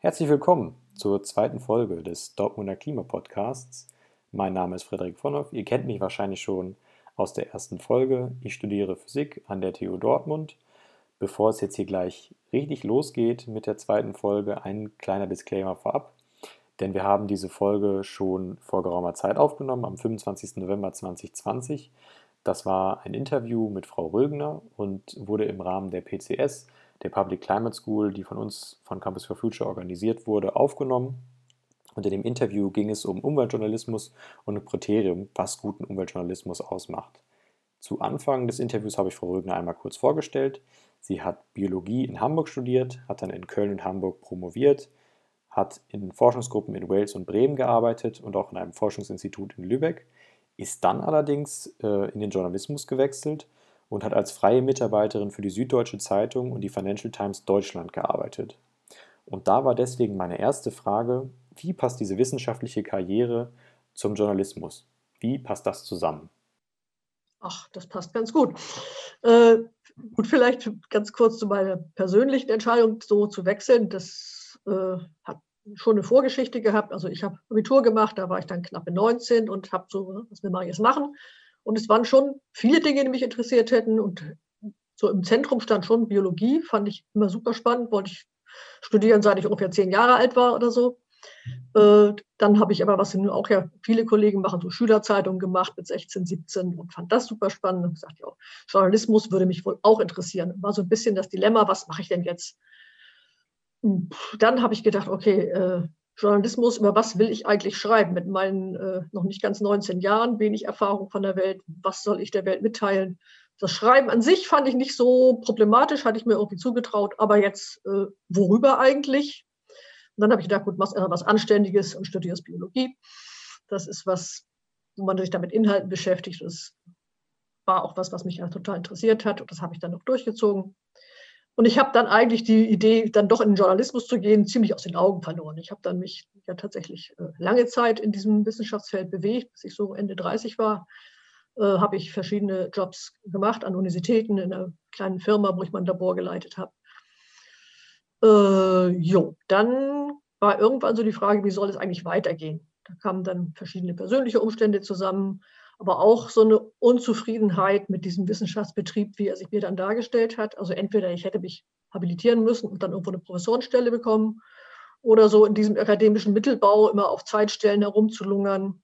Herzlich willkommen zur zweiten Folge des Dortmunder Klimapodcasts. Mein Name ist Frederik Vonhoff. Ihr kennt mich wahrscheinlich schon aus der ersten Folge. Ich studiere Physik an der TU Dortmund. Bevor es jetzt hier gleich richtig losgeht mit der zweiten Folge, ein kleiner Disclaimer vorab. Denn wir haben diese Folge schon vor geraumer Zeit aufgenommen, am 25. November 2020. Das war ein Interview mit Frau Rögner und wurde im Rahmen der PCS der Public Climate School, die von uns von Campus for Future organisiert wurde, aufgenommen. Und in dem Interview ging es um Umweltjournalismus und ein Kriterium, was guten Umweltjournalismus ausmacht. Zu Anfang des Interviews habe ich Frau Rögner einmal kurz vorgestellt. Sie hat Biologie in Hamburg studiert, hat dann in Köln und Hamburg promoviert, hat in Forschungsgruppen in Wales und Bremen gearbeitet und auch in einem Forschungsinstitut in Lübeck, ist dann allerdings äh, in den Journalismus gewechselt und hat als freie Mitarbeiterin für die Süddeutsche Zeitung und die Financial Times Deutschland gearbeitet. Und da war deswegen meine erste Frage, wie passt diese wissenschaftliche Karriere zum Journalismus? Wie passt das zusammen? Ach, das passt ganz gut. Äh, gut, vielleicht ganz kurz zu meiner persönlichen Entscheidung, so zu wechseln. Das äh, hat schon eine Vorgeschichte gehabt. Also ich habe Abitur gemacht, da war ich dann knappe 19 und habe so, was will man jetzt machen? Und es waren schon viele Dinge, die mich interessiert hätten. Und so im Zentrum stand schon Biologie, fand ich immer super spannend, wollte ich studieren, seit ich ungefähr zehn Jahre alt war oder so. Äh, dann habe ich aber, was auch ja viele Kollegen machen, so Schülerzeitungen gemacht mit 16, 17 und fand das super spannend und gesagt, ja, Journalismus würde mich wohl auch interessieren. War so ein bisschen das Dilemma, was mache ich denn jetzt? Dann habe ich gedacht, okay, äh, Journalismus, über was will ich eigentlich schreiben mit meinen äh, noch nicht ganz 19 Jahren, wenig Erfahrung von der Welt, was soll ich der Welt mitteilen? Das Schreiben an sich fand ich nicht so problematisch, hatte ich mir irgendwie zugetraut, aber jetzt äh, worüber eigentlich? Und dann habe ich gedacht, gut, machst was Anständiges und studierst Biologie. Das ist was, wo man sich damit Inhalten beschäftigt. Das war auch was, was mich ja total interessiert hat und das habe ich dann noch durchgezogen. Und ich habe dann eigentlich die Idee, dann doch in den Journalismus zu gehen, ziemlich aus den Augen verloren. Ich habe dann mich ja tatsächlich äh, lange Zeit in diesem Wissenschaftsfeld bewegt, bis ich so Ende 30 war. Äh, habe ich verschiedene Jobs gemacht an Universitäten, in einer kleinen Firma, wo ich mein Labor geleitet habe. Äh, jo, dann war irgendwann so die Frage, wie soll es eigentlich weitergehen? Da kamen dann verschiedene persönliche Umstände zusammen aber auch so eine Unzufriedenheit mit diesem Wissenschaftsbetrieb, wie er sich mir dann dargestellt hat. Also entweder ich hätte mich habilitieren müssen und dann irgendwo eine Professorenstelle bekommen oder so in diesem akademischen Mittelbau immer auf Zeitstellen herumzulungern.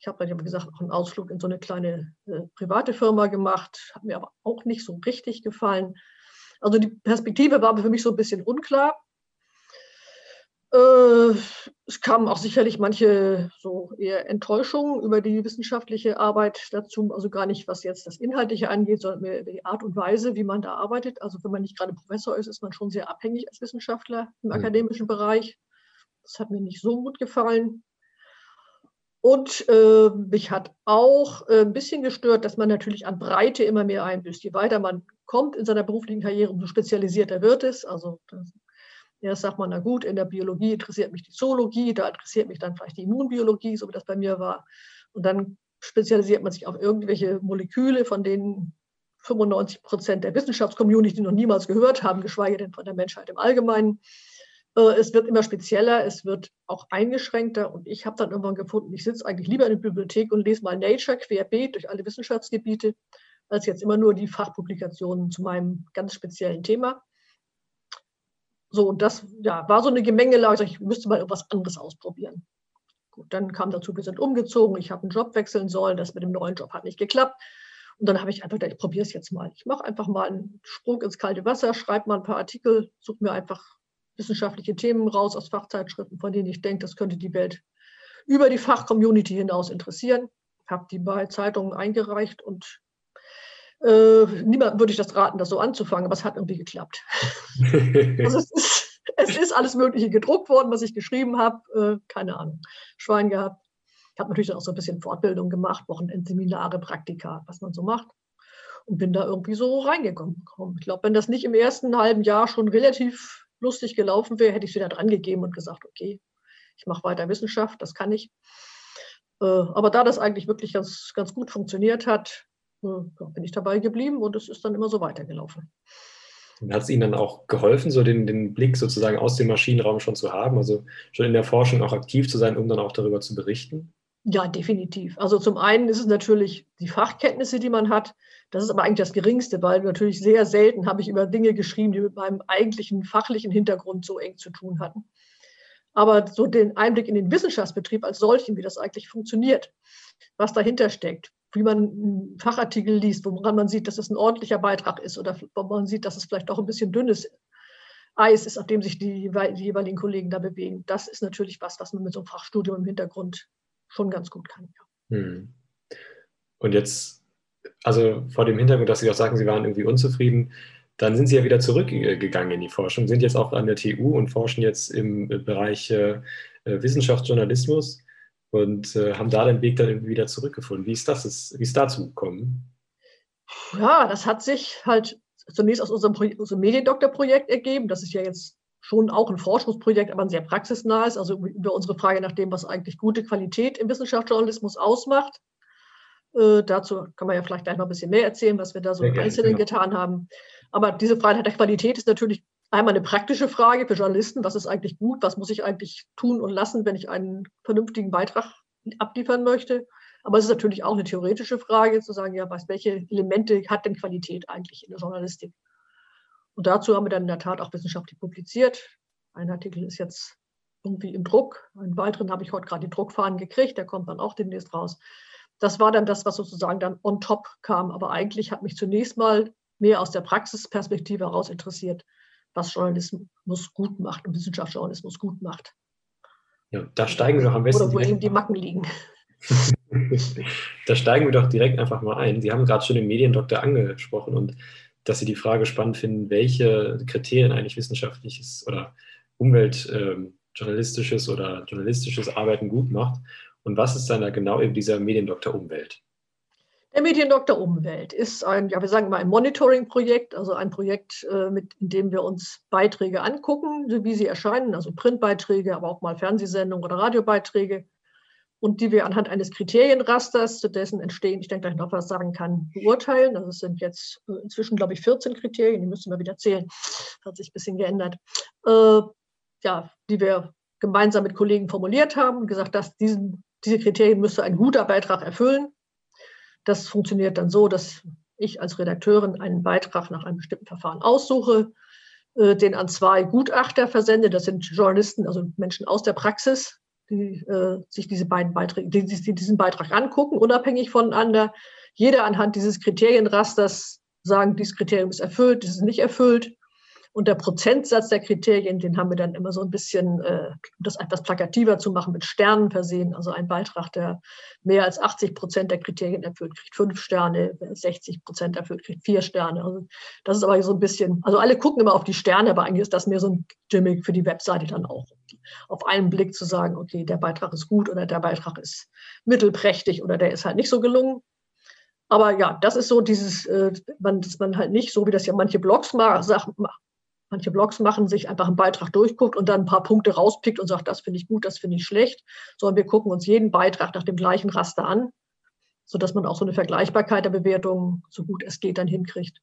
Ich habe dann, wie gesagt, auch einen Ausflug in so eine kleine äh, private Firma gemacht, hat mir aber auch nicht so richtig gefallen. Also die Perspektive war für mich so ein bisschen unklar. Äh, es kamen auch sicherlich manche so eher Enttäuschungen über die wissenschaftliche Arbeit dazu, also gar nicht, was jetzt das Inhaltliche angeht, sondern mehr die Art und Weise, wie man da arbeitet. Also wenn man nicht gerade Professor ist, ist man schon sehr abhängig als Wissenschaftler im mhm. akademischen Bereich. Das hat mir nicht so gut gefallen. Und äh, mich hat auch äh, ein bisschen gestört, dass man natürlich an Breite immer mehr einbüßt. Je weiter man kommt in seiner beruflichen Karriere, umso spezialisierter wird es. Also Erst sagt man, na gut, in der Biologie interessiert mich die Zoologie, da interessiert mich dann vielleicht die Immunbiologie, so wie das bei mir war. Und dann spezialisiert man sich auf irgendwelche Moleküle, von denen 95 Prozent der Wissenschaftscommunity noch niemals gehört haben, geschweige denn von der Menschheit im Allgemeinen. Äh, es wird immer spezieller, es wird auch eingeschränkter und ich habe dann irgendwann gefunden, ich sitze eigentlich lieber in der Bibliothek und lese mal Nature querbeet durch alle Wissenschaftsgebiete, als jetzt immer nur die Fachpublikationen zu meinem ganz speziellen Thema. So, und das ja, war so eine Gemengelage. Ich müsste mal irgendwas anderes ausprobieren. Gut, dann kam dazu, wir sind umgezogen, ich habe einen Job wechseln sollen, das mit dem neuen Job hat nicht geklappt. Und dann habe ich einfach gedacht, ich probiere es jetzt mal. Ich mache einfach mal einen Sprung ins kalte Wasser, schreibe mal ein paar Artikel, suche mir einfach wissenschaftliche Themen raus aus Fachzeitschriften, von denen ich denke, das könnte die Welt über die Fachcommunity hinaus interessieren. Habe die bei Zeitungen eingereicht und äh, niemandem würde ich das raten, das so anzufangen, aber es hat irgendwie geklappt. also es, ist, es, ist, alles Mögliche gedruckt worden, was ich geschrieben habe. Äh, keine Ahnung. Schwein gehabt. Ich habe natürlich dann auch so ein bisschen Fortbildung gemacht, Wochenendseminare, Praktika, was man so macht. Und bin da irgendwie so reingekommen. Ich glaube, wenn das nicht im ersten halben Jahr schon relativ lustig gelaufen wäre, hätte ich es wieder dran gegeben und gesagt, okay, ich mache weiter Wissenschaft, das kann ich. Äh, aber da das eigentlich wirklich ganz, ganz gut funktioniert hat, bin ich dabei geblieben und es ist dann immer so weitergelaufen. Hat es Ihnen dann auch geholfen, so den, den Blick sozusagen aus dem Maschinenraum schon zu haben, also schon in der Forschung auch aktiv zu sein, um dann auch darüber zu berichten? Ja, definitiv. Also zum einen ist es natürlich die Fachkenntnisse, die man hat. Das ist aber eigentlich das Geringste, weil natürlich sehr selten habe ich über Dinge geschrieben, die mit meinem eigentlichen fachlichen Hintergrund so eng zu tun hatten. Aber so den Einblick in den Wissenschaftsbetrieb als solchen, wie das eigentlich funktioniert, was dahinter steckt, wie man einen Fachartikel liest, woran man sieht, dass es ein ordentlicher Beitrag ist oder wo man sieht, dass es vielleicht auch ein bisschen dünnes Eis ist, auf dem sich die, jeweiligen Kollegen da bewegen. Das ist natürlich was, was man mit so einem Fachstudium im Hintergrund schon ganz gut kann. Ja. Hm. Und jetzt, also vor dem Hintergrund, dass Sie auch sagen, Sie waren irgendwie unzufrieden, dann sind Sie ja wieder zurückgegangen in die Forschung, sind jetzt auch an der TU und forschen jetzt im Bereich äh, Wissenschaftsjournalismus und äh, haben da den Weg dann irgendwie wieder zurückgefunden. Wie ist das, wie ist dazu gekommen? Ja, das hat sich halt zunächst aus unserem, unserem Mediendoktorprojekt ergeben. Das ist ja jetzt schon auch ein Forschungsprojekt, aber ein sehr praxisnahes, also über unsere Frage nach dem, was eigentlich gute Qualität im Wissenschaftsjournalismus ausmacht. Äh, dazu kann man ja vielleicht gleich noch ein bisschen mehr erzählen, was wir da so im Einzelnen genau. getan haben. Aber diese Frage der Qualität ist natürlich einmal eine praktische Frage für Journalisten. Was ist eigentlich gut? Was muss ich eigentlich tun und lassen, wenn ich einen vernünftigen Beitrag abliefern möchte? Aber es ist natürlich auch eine theoretische Frage, zu sagen, ja, was, welche Elemente hat denn Qualität eigentlich in der Journalistik? Und dazu haben wir dann in der Tat auch wissenschaftlich publiziert. Ein Artikel ist jetzt irgendwie im Druck. Einen weiteren habe ich heute gerade die Druckfahnen gekriegt, der kommt dann auch demnächst raus. Das war dann das, was sozusagen dann on top kam. Aber eigentlich hat mich zunächst mal mehr aus der Praxisperspektive heraus interessiert, was Journalismus gut macht und Wissenschaftsjournalismus gut macht. Ja, da steigen wir doch am besten. Oder wo eben die Macken liegen. da steigen wir doch direkt einfach mal ein. Sie haben gerade schon den Mediendoktor angesprochen und dass Sie die Frage spannend finden, welche Kriterien eigentlich wissenschaftliches oder umweltjournalistisches ähm, oder journalistisches Arbeiten gut macht. Und was ist dann da genau eben dieser Mediendoktor Umwelt? Der Mediendoktor Umwelt ist ein, ja, wir sagen mal ein Monitoring-Projekt, also ein Projekt, äh, mit, in dem wir uns Beiträge angucken, wie sie erscheinen, also Printbeiträge, aber auch mal Fernsehsendungen oder Radiobeiträge und die wir anhand eines Kriterienrasters, zu dessen Entstehen ich denke gleich noch was sagen kann, beurteilen. Also es sind jetzt äh, inzwischen, glaube ich, 14 Kriterien, die müssen wir wieder zählen. Hat sich ein bisschen geändert. Äh, ja, die wir gemeinsam mit Kollegen formuliert haben und gesagt, dass diesen, diese Kriterien müsste ein guter Beitrag erfüllen. Das funktioniert dann so, dass ich als Redakteurin einen Beitrag nach einem bestimmten Verfahren aussuche, äh, den an zwei Gutachter versende. Das sind Journalisten, also Menschen aus der Praxis, die äh, sich diese beiden Beiträge, die, die, diesen Beitrag angucken, unabhängig voneinander. Jeder anhand dieses Kriterienrasters sagen, dieses Kriterium ist erfüllt, das ist nicht erfüllt. Und der Prozentsatz der Kriterien, den haben wir dann immer so ein bisschen, äh, um das etwas plakativer zu machen, mit Sternen versehen. Also ein Beitrag, der mehr als 80 Prozent der Kriterien erfüllt, kriegt fünf Sterne, 60 Prozent erfüllt, kriegt vier Sterne. Also das ist aber so ein bisschen, also alle gucken immer auf die Sterne, aber eigentlich ist das mehr so ein Gimmick für die Webseite dann auch. Auf einen Blick zu sagen, okay, der Beitrag ist gut oder der Beitrag ist mittelprächtig oder der ist halt nicht so gelungen. Aber ja, das ist so dieses, äh, man, dass man halt nicht, so wie das ja manche Blogs ma Manche Blogs machen sich einfach einen Beitrag durchguckt und dann ein paar Punkte rauspickt und sagt, das finde ich gut, das finde ich schlecht, sondern wir gucken uns jeden Beitrag nach dem gleichen Raster an, sodass man auch so eine Vergleichbarkeit der Bewertungen, so gut es geht, dann hinkriegt.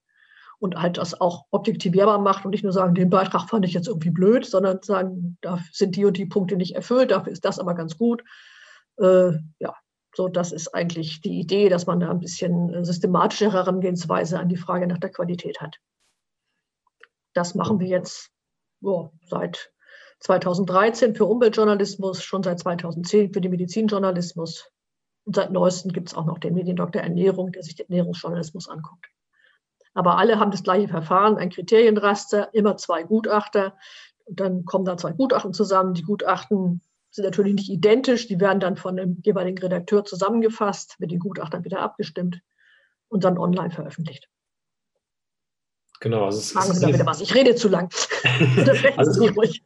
Und halt das auch objektivierbar macht und nicht nur sagen, den Beitrag fand ich jetzt irgendwie blöd, sondern sagen, da sind die und die Punkte nicht erfüllt, dafür ist das aber ganz gut. Äh, ja, so, das ist eigentlich die Idee, dass man da ein bisschen äh, systematische Herangehensweise an die Frage nach der Qualität hat. Das machen wir jetzt oh, seit 2013 für Umweltjournalismus, schon seit 2010 für den Medizinjournalismus. Und seit neuestem gibt es auch noch den Mediendoktor Ernährung, der sich den Ernährungsjournalismus anguckt. Aber alle haben das gleiche Verfahren, ein Kriterienraster, immer zwei Gutachter. Und dann kommen da zwei Gutachten zusammen. Die Gutachten sind natürlich nicht identisch, die werden dann von dem jeweiligen Redakteur zusammengefasst, mit den Gutachtern wieder abgestimmt und dann online veröffentlicht. Genau. Also es, Fragen Sie mir bitte was. Ich rede zu lang. also, ruhig.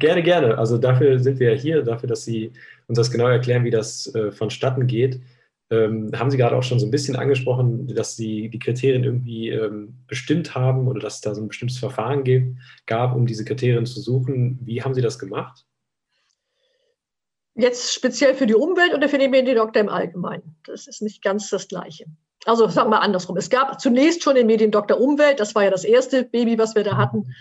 Gerne, gerne. Also dafür sind wir ja hier, dafür, dass Sie uns das genau erklären, wie das äh, vonstatten geht. Ähm, haben Sie gerade auch schon so ein bisschen angesprochen, dass Sie die Kriterien irgendwie ähm, bestimmt haben oder dass es da so ein bestimmtes Verfahren gibt, gab, um diese Kriterien zu suchen. Wie haben Sie das gemacht? Jetzt speziell für die Umwelt oder für den Mediendoktor im Allgemeinen? Das ist nicht ganz das Gleiche. Also sagen wir andersrum. Es gab zunächst schon den Mediendoktor Umwelt, das war ja das erste Baby, was wir da hatten.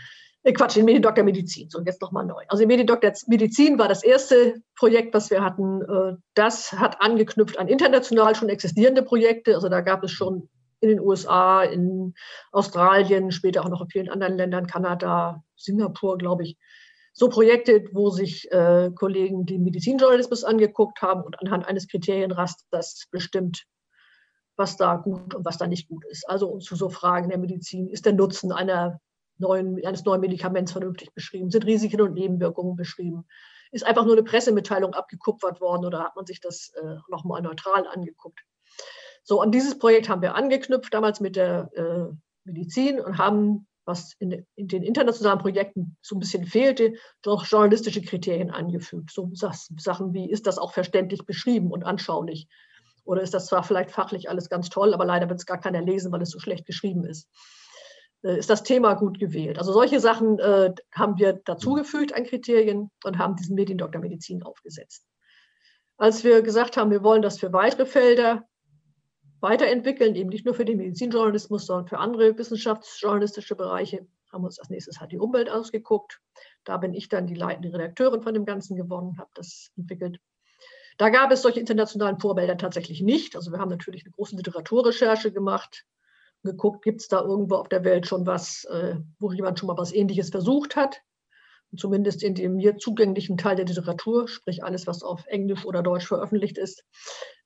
Äh, Quatsch, den Mediendoktor Medizin. So, jetzt nochmal neu. Also Mediendoktor Medizin war das erste Projekt, was wir hatten. Äh, das hat angeknüpft an international schon existierende Projekte. Also da gab es schon in den USA, in Australien, später auch noch in vielen anderen Ländern, Kanada, Singapur, glaube ich, so Projekte, wo sich äh, Kollegen den Medizinjournalismus angeguckt haben und anhand eines Kriterienrasters bestimmt, was da gut und was da nicht gut ist. Also zu so Fragen der Medizin, ist der Nutzen einer neuen, eines neuen Medikaments vernünftig beschrieben? Sind Risiken und Nebenwirkungen beschrieben? Ist einfach nur eine Pressemitteilung abgekupfert worden oder hat man sich das äh, nochmal neutral angeguckt? So, an dieses Projekt haben wir angeknüpft, damals mit der äh, Medizin und haben, was in, in, den internationalen Projekten so ein bisschen fehlte, doch journalistische Kriterien angefügt. So Sachen wie, ist das auch verständlich beschrieben und anschaulich? Oder ist das zwar vielleicht fachlich alles ganz toll, aber leider wird es gar keiner lesen, weil es so schlecht geschrieben ist? Äh, ist das Thema gut gewählt? Also solche Sachen äh, haben wir dazugefügt an Kriterien und haben diesen Mediendoktor Medizin aufgesetzt. Als wir gesagt haben, wir wollen das für weitere Felder weiterentwickeln, eben nicht nur für den Medizinjournalismus, sondern für andere wissenschaftsjournalistische Bereiche. Haben uns als nächstes halt die Umwelt ausgeguckt. Da bin ich dann die leitende Redakteurin von dem Ganzen geworden, habe das entwickelt. Da gab es solche internationalen Vorbilder tatsächlich nicht. Also wir haben natürlich eine große Literaturrecherche gemacht, geguckt, gibt es da irgendwo auf der Welt schon was, äh, wo jemand schon mal was Ähnliches versucht hat zumindest in dem mir zugänglichen Teil der Literatur, sprich alles, was auf Englisch oder Deutsch veröffentlicht ist,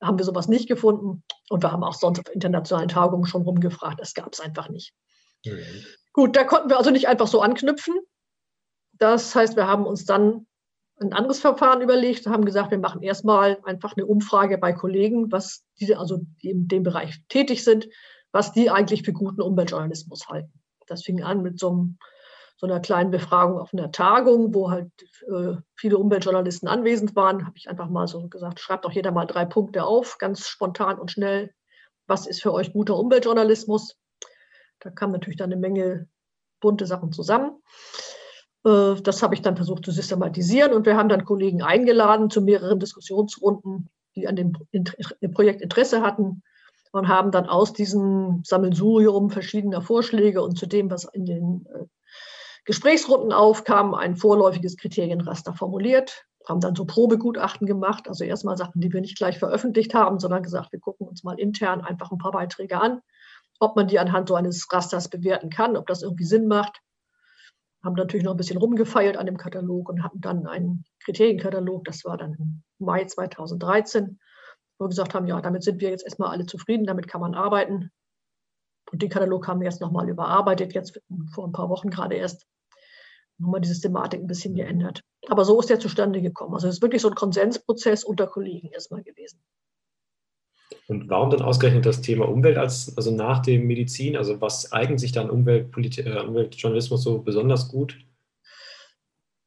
haben wir sowas nicht gefunden. Und wir haben auch sonst auf internationalen Tagungen schon rumgefragt. Das gab es einfach nicht. Mhm. Gut, da konnten wir also nicht einfach so anknüpfen. Das heißt, wir haben uns dann ein anderes Verfahren überlegt, haben gesagt, wir machen erstmal einfach eine Umfrage bei Kollegen, was die, also in dem Bereich tätig sind, was die eigentlich für guten Umweltjournalismus halten. Das fing an mit so einem so einer kleinen Befragung auf einer Tagung, wo halt äh, viele Umweltjournalisten anwesend waren, habe ich einfach mal so gesagt, schreibt doch jeder mal drei Punkte auf, ganz spontan und schnell. Was ist für euch guter Umweltjournalismus? Da kamen natürlich dann eine Menge bunte Sachen zusammen. Äh, das habe ich dann versucht zu systematisieren und wir haben dann Kollegen eingeladen zu mehreren Diskussionsrunden, die an dem Projekt Interesse hatten und haben dann aus diesem Sammelsurium verschiedener Vorschläge und zu dem, was in den äh, Gesprächsrunden aufkam, ein vorläufiges Kriterienraster formuliert, haben dann so Probegutachten gemacht, also erstmal Sachen, die wir nicht gleich veröffentlicht haben, sondern gesagt, wir gucken uns mal intern einfach ein paar Beiträge an, ob man die anhand so eines Rasters bewerten kann, ob das irgendwie Sinn macht. Haben natürlich noch ein bisschen rumgefeilt an dem Katalog und hatten dann einen Kriterienkatalog, das war dann im Mai 2013, wo wir gesagt haben, ja, damit sind wir jetzt erstmal alle zufrieden, damit kann man arbeiten. Und den Katalog haben wir jetzt nochmal überarbeitet, jetzt vor ein paar Wochen gerade erst nochmal die Systematik ein bisschen geändert. Aber so ist der zustande gekommen. Also es ist wirklich so ein Konsensprozess unter Kollegen erstmal gewesen. Und warum dann ausgerechnet das Thema Umwelt als, also nach dem Medizin? Also was eignet sich dann Umweltpolit äh, Umweltjournalismus so besonders gut?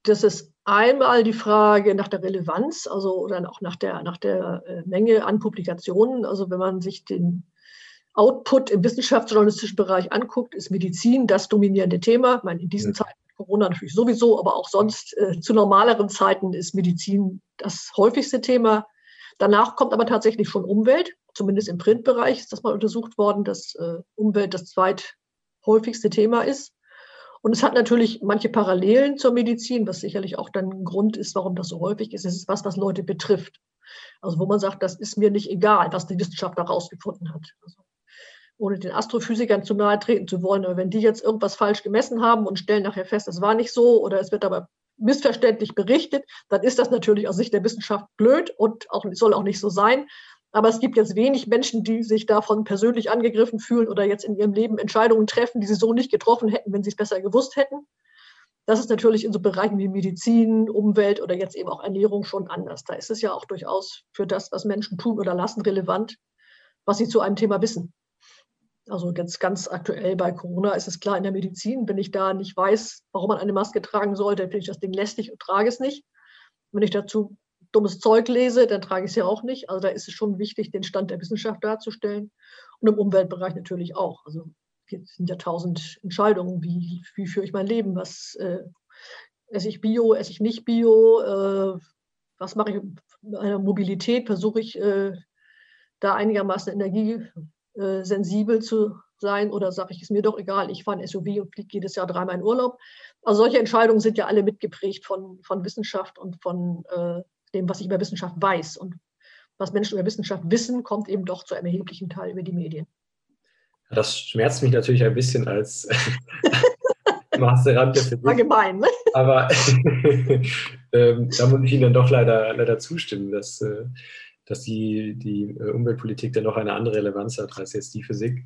Das ist einmal die Frage nach der Relevanz, also oder auch nach der, nach der äh, Menge an Publikationen. Also wenn man sich den Output im wissenschaftsjournalistischen Bereich anguckt, ist Medizin das dominierende Thema. Ich meine, in diesen Zeiten Corona natürlich sowieso, aber auch sonst äh, zu normaleren Zeiten ist Medizin das häufigste Thema. Danach kommt aber tatsächlich schon Umwelt, zumindest im Printbereich ist das mal untersucht worden, dass äh, Umwelt das zweithäufigste Thema ist. Und es hat natürlich manche Parallelen zur Medizin, was sicherlich auch dann ein Grund ist, warum das so häufig ist. Es ist was, was Leute betrifft. Also wo man sagt, das ist mir nicht egal, was die Wissenschaft da rausgefunden hat. Also ohne den Astrophysikern zu nahe treten zu wollen. Aber wenn die jetzt irgendwas falsch gemessen haben und stellen nachher fest, es war nicht so oder es wird aber missverständlich berichtet, dann ist das natürlich aus Sicht der Wissenschaft blöd und auch, soll auch nicht so sein. Aber es gibt jetzt wenig Menschen, die sich davon persönlich angegriffen fühlen oder jetzt in ihrem Leben Entscheidungen treffen, die sie so nicht getroffen hätten, wenn sie es besser gewusst hätten. Das ist natürlich in so Bereichen wie Medizin, Umwelt oder jetzt eben auch Ernährung schon anders. Da ist es ja auch durchaus für das, was Menschen tun oder lassen, relevant, was sie zu einem Thema wissen. Also jetzt ganz aktuell bei Corona ist es klar, in der Medizin, wenn ich da nicht weiß, warum man eine Maske tragen sollte, finde ich das Ding lästig und trage es nicht. Wenn ich dazu dummes Zeug lese, dann trage ich es ja auch nicht. Also da ist es schon wichtig, den Stand der Wissenschaft darzustellen. Und im Umweltbereich natürlich auch. Also es sind ja tausend Entscheidungen, wie, wie führe ich mein Leben, was äh, esse ich Bio, esse ich nicht Bio, äh, was mache ich mit meiner Mobilität, versuche ich äh, da einigermaßen Energie äh, sensibel zu sein oder sage ich, ist mir doch egal, ich fahre ein SUV und fliege jedes Jahr dreimal in Urlaub. Also solche Entscheidungen sind ja alle mitgeprägt von, von Wissenschaft und von äh, dem, was ich über Wissenschaft weiß. Und was Menschen über Wissenschaft wissen, kommt eben doch zu einem erheblichen Teil über die Medien. Das schmerzt mich natürlich ein bisschen als Masterand der Physik. War gemein, ne? Aber ähm, da muss ich Ihnen dann doch leider, leider zustimmen, dass, äh, dass die, die äh, Umweltpolitik dann noch eine andere Relevanz hat als jetzt die Physik.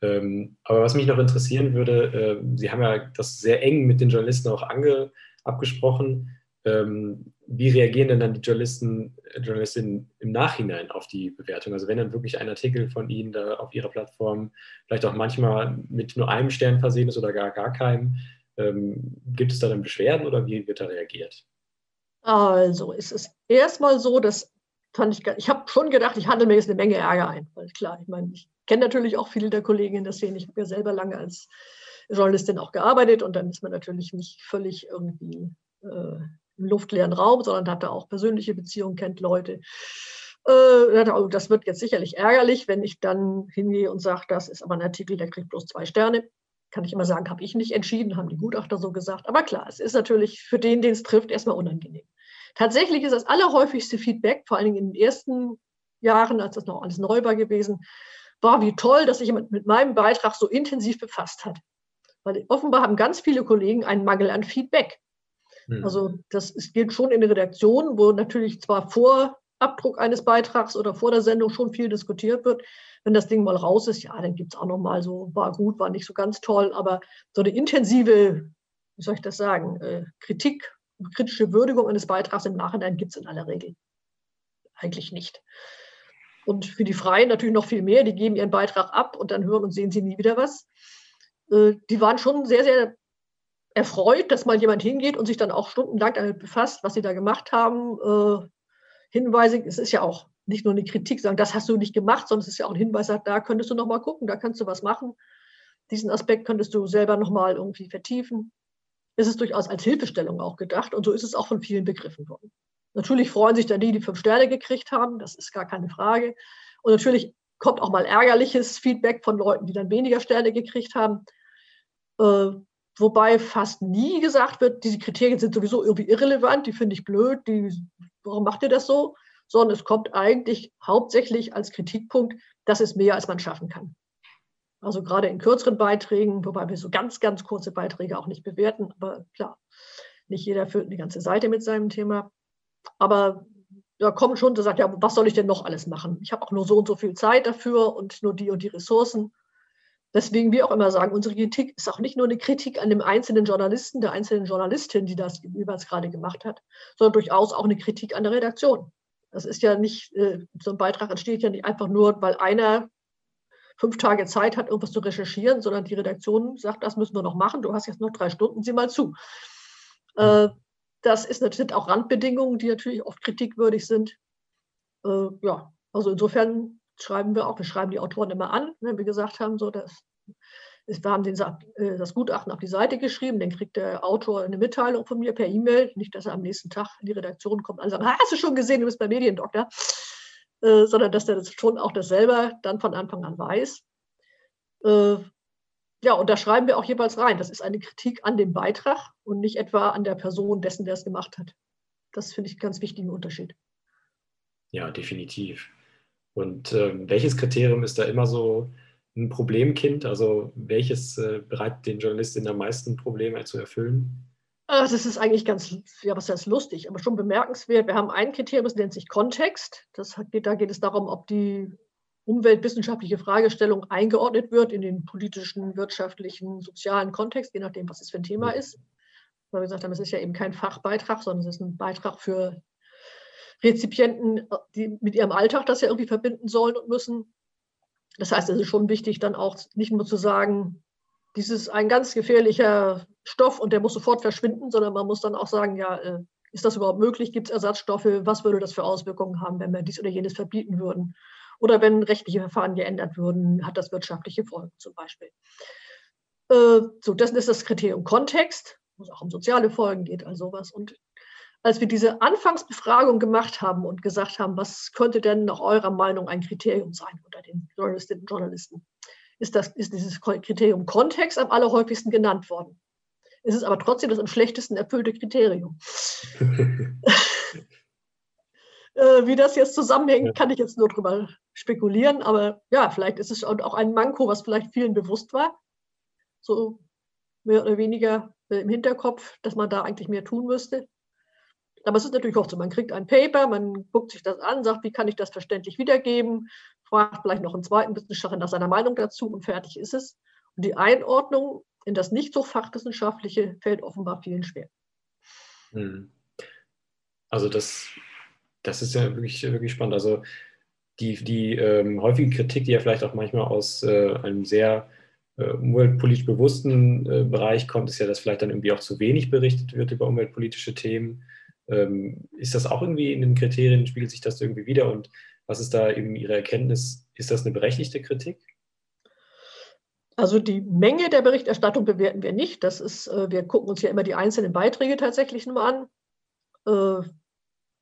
Ähm, aber was mich noch interessieren würde, äh, Sie haben ja das sehr eng mit den Journalisten auch ange, abgesprochen. Ähm, wie reagieren denn dann die Journalisten, Journalistinnen im Nachhinein auf die Bewertung? Also wenn dann wirklich ein Artikel von Ihnen da auf Ihrer Plattform vielleicht auch manchmal mit nur einem Stern versehen ist oder gar gar keinem, ähm, gibt es da dann Beschwerden oder wie wird da reagiert? Also es ist erstmal so, dass fand ich, ich habe schon gedacht, ich handle mir jetzt eine Menge Ärger ein. Weil klar, ich meine, ich kenne natürlich auch viele der Kollegen in der Szene. Ich habe ja selber lange als Journalistin auch gearbeitet und dann ist man natürlich nicht völlig irgendwie äh, im luftleeren Raum, sondern hat da auch persönliche Beziehungen, kennt Leute. Äh, das wird jetzt sicherlich ärgerlich, wenn ich dann hingehe und sage, das ist aber ein Artikel, der kriegt bloß zwei Sterne. Kann ich immer sagen, habe ich nicht entschieden, haben die Gutachter so gesagt. Aber klar, es ist natürlich für den, den es trifft, erstmal unangenehm. Tatsächlich ist das allerhäufigste Feedback, vor allen Dingen in den ersten Jahren, als das noch alles neu war gewesen, war, wie toll, dass sich jemand mit meinem Beitrag so intensiv befasst hat. Weil offenbar haben ganz viele Kollegen einen Mangel an Feedback. Hm. Also das ist, gilt schon in der Redaktion, wo natürlich zwar vor Abdruck eines Beitrags oder vor der Sendung schon viel diskutiert wird. Wenn das Ding mal raus ist, ja, dann gibt es auch noch mal so, war gut, war nicht so ganz toll, aber so eine intensive, wie soll ich das sagen, äh, Kritik, kritische Würdigung eines Beitrags im Nachhinein gibt es in aller Regel eigentlich nicht. Und für die Freien natürlich noch viel mehr, die geben ihren Beitrag ab und dann hören und sehen sie nie wieder was. Äh, die waren schon sehr, sehr erfreut, dass mal jemand hingeht und sich dann auch stundenlang damit befasst, was sie da gemacht haben. Äh, Hinweise, es ist ja auch nicht nur eine Kritik, sagen, das hast du nicht gemacht, sondern es ist ja auch ein Hinweis, da könntest du noch mal gucken, da kannst du was machen. Diesen Aspekt könntest du selber noch mal irgendwie vertiefen. Es ist durchaus als Hilfestellung auch gedacht und so ist es auch von vielen begriffen worden. Natürlich freuen sich dann die, die fünf Sterne gekriegt haben, das ist gar keine Frage. Und natürlich kommt auch mal ärgerliches Feedback von Leuten, die dann weniger Sterne gekriegt haben. Äh, wobei fast nie gesagt wird, diese Kriterien sind sowieso irgendwie irrelevant, die finde ich blöd, die, warum macht ihr das so? Sondern es kommt eigentlich hauptsächlich als Kritikpunkt, das ist mehr, als man schaffen kann. Also gerade in kürzeren Beiträgen, wobei wir so ganz, ganz kurze Beiträge auch nicht bewerten, aber klar, nicht jeder füllt eine ganze Seite mit seinem Thema. Aber da kommt schon, der sagt, ja, was soll ich denn noch alles machen? Ich habe auch nur so und so viel Zeit dafür und nur die und die Ressourcen. Deswegen wir auch immer sagen, unsere Kritik ist auch nicht nur eine Kritik an dem einzelnen Journalisten, der einzelnen Journalistin, die das jeweils gerade gemacht hat, sondern durchaus auch eine Kritik an der Redaktion. Das ist ja nicht, äh, so ein Beitrag entsteht ja nicht einfach nur, weil einer fünf Tage Zeit hat, irgendwas zu recherchieren, sondern die Redaktion sagt, das müssen wir noch machen, du hast jetzt noch drei Stunden, sieh mal zu. Äh, das ist, das sind auch Randbedingungen, die natürlich oft kritikwürdig sind. Äh, ja, also insofern schreiben wir auch, wir schreiben die Autoren immer an, wenn wir gesagt haben, so, dass wir haben den, äh, das Gutachten auf die Seite geschrieben, dann kriegt der Autor eine Mitteilung von mir per E-Mail, nicht, dass er am nächsten Tag in die Redaktion kommt und sagt, hast du schon gesehen, du bist beim Mediendoktor, äh, sondern dass er das schon auch das selber dann von Anfang an weiß. Äh, ja, und da schreiben wir auch jeweils rein. Das ist eine Kritik an dem Beitrag und nicht etwa an der Person dessen, der es gemacht hat. Das finde ich einen ganz wichtigen Unterschied. Ja, definitiv. Und äh, welches Kriterium ist da immer so ein Problemkind? Also welches äh, bereitet den Journalistinnen am meisten Probleme zu erfüllen? Das ist eigentlich ganz, ja, was heißt lustig, aber schon bemerkenswert. Wir haben ein Kriterium, das nennt sich Kontext. Das geht, da geht es darum, ob die umweltwissenschaftliche Fragestellung eingeordnet wird in den politischen, wirtschaftlichen, sozialen Kontext, je nachdem, was es für ein Thema ist. Weil wir gesagt haben, es ist ja eben kein Fachbeitrag, sondern es ist ein Beitrag für Rezipienten, die mit ihrem Alltag das ja irgendwie verbinden sollen und müssen. Das heißt, es ist schon wichtig, dann auch nicht nur zu sagen, dies ist ein ganz gefährlicher Stoff und der muss sofort verschwinden, sondern man muss dann auch sagen, ja, äh, ist das überhaupt möglich? Gibt es Ersatzstoffe? Was würde das für Auswirkungen haben, wenn wir dies oder jenes verbieten würden? Oder wenn rechtliche Verfahren geändert würden, hat das wirtschaftliche Folgen zum Beispiel. Äh, so, das ist das Kriterium Kontext, wo es auch um soziale Folgen geht, all sowas. Und als wir diese Anfangsbefragung gemacht haben und gesagt haben, was könnte denn nach eurer Meinung ein Kriterium sein unter den Journalistinnen und Journalisten, ist, das, ist dieses Kriterium Kontext am allerhäufigsten genannt worden. Es ist aber trotzdem das am schlechtesten erfüllte Kriterium. Äh, wie das jetzt zusammenhängt, kann ich jetzt nur drüber spekulieren. Aber ja, vielleicht ist es auch ein Manko, was vielleicht vielen bewusst war. So mehr oder weniger äh, im Hinterkopf, dass man da eigentlich mehr tun müsste. Aber es ist natürlich auch so, man kriegt ein Paper, man guckt sich das an, sagt, wie kann ich das verständlich wiedergeben, fragt vielleicht noch einen zweiten Wissenschaftler nach seiner Meinung dazu und fertig ist es. Und die Einordnung in das nicht so fachwissenschaftliche fällt offenbar vielen schwer. Hm. Also das, das ist ja wirklich, wirklich spannend. Also die, die ähm, häufige Kritik, die ja vielleicht auch manchmal aus äh, einem sehr äh, umweltpolitisch bewussten äh, Bereich kommt, ist ja, dass vielleicht dann irgendwie auch zu wenig berichtet wird über umweltpolitische Themen. Ähm, ist das auch irgendwie in den Kriterien, spiegelt sich das irgendwie wieder? Und was ist da eben Ihre Erkenntnis? Ist das eine berechtigte Kritik? Also die Menge der Berichterstattung bewerten wir nicht. Das ist, äh, wir gucken uns ja immer die einzelnen Beiträge tatsächlich nur an. Äh,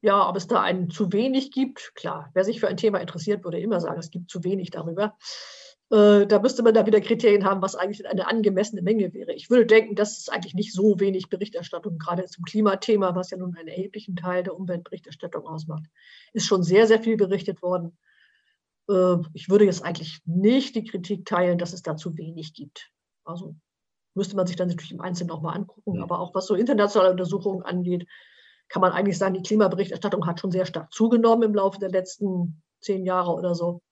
ja, ob es da einen zu wenig gibt, klar. Wer sich für ein Thema interessiert, würde immer sagen, es gibt zu wenig darüber. Äh, da müsste man da wieder Kriterien haben, was eigentlich eine angemessene Menge wäre. Ich würde denken, dass es eigentlich nicht so wenig Berichterstattung, gerade zum Klimathema, was ja nun einen erheblichen Teil der Umweltberichterstattung ausmacht, ist schon sehr, sehr viel berichtet worden. Äh, ich würde jetzt eigentlich nicht die Kritik teilen, dass es da zu wenig gibt. Also müsste man sich dann natürlich im Einzelnen nochmal angucken. Aber auch was so internationale Untersuchungen angeht, kann man eigentlich sagen, die Klimaberichterstattung hat schon sehr stark zugenommen im Laufe der letzten zehn Jahre oder so.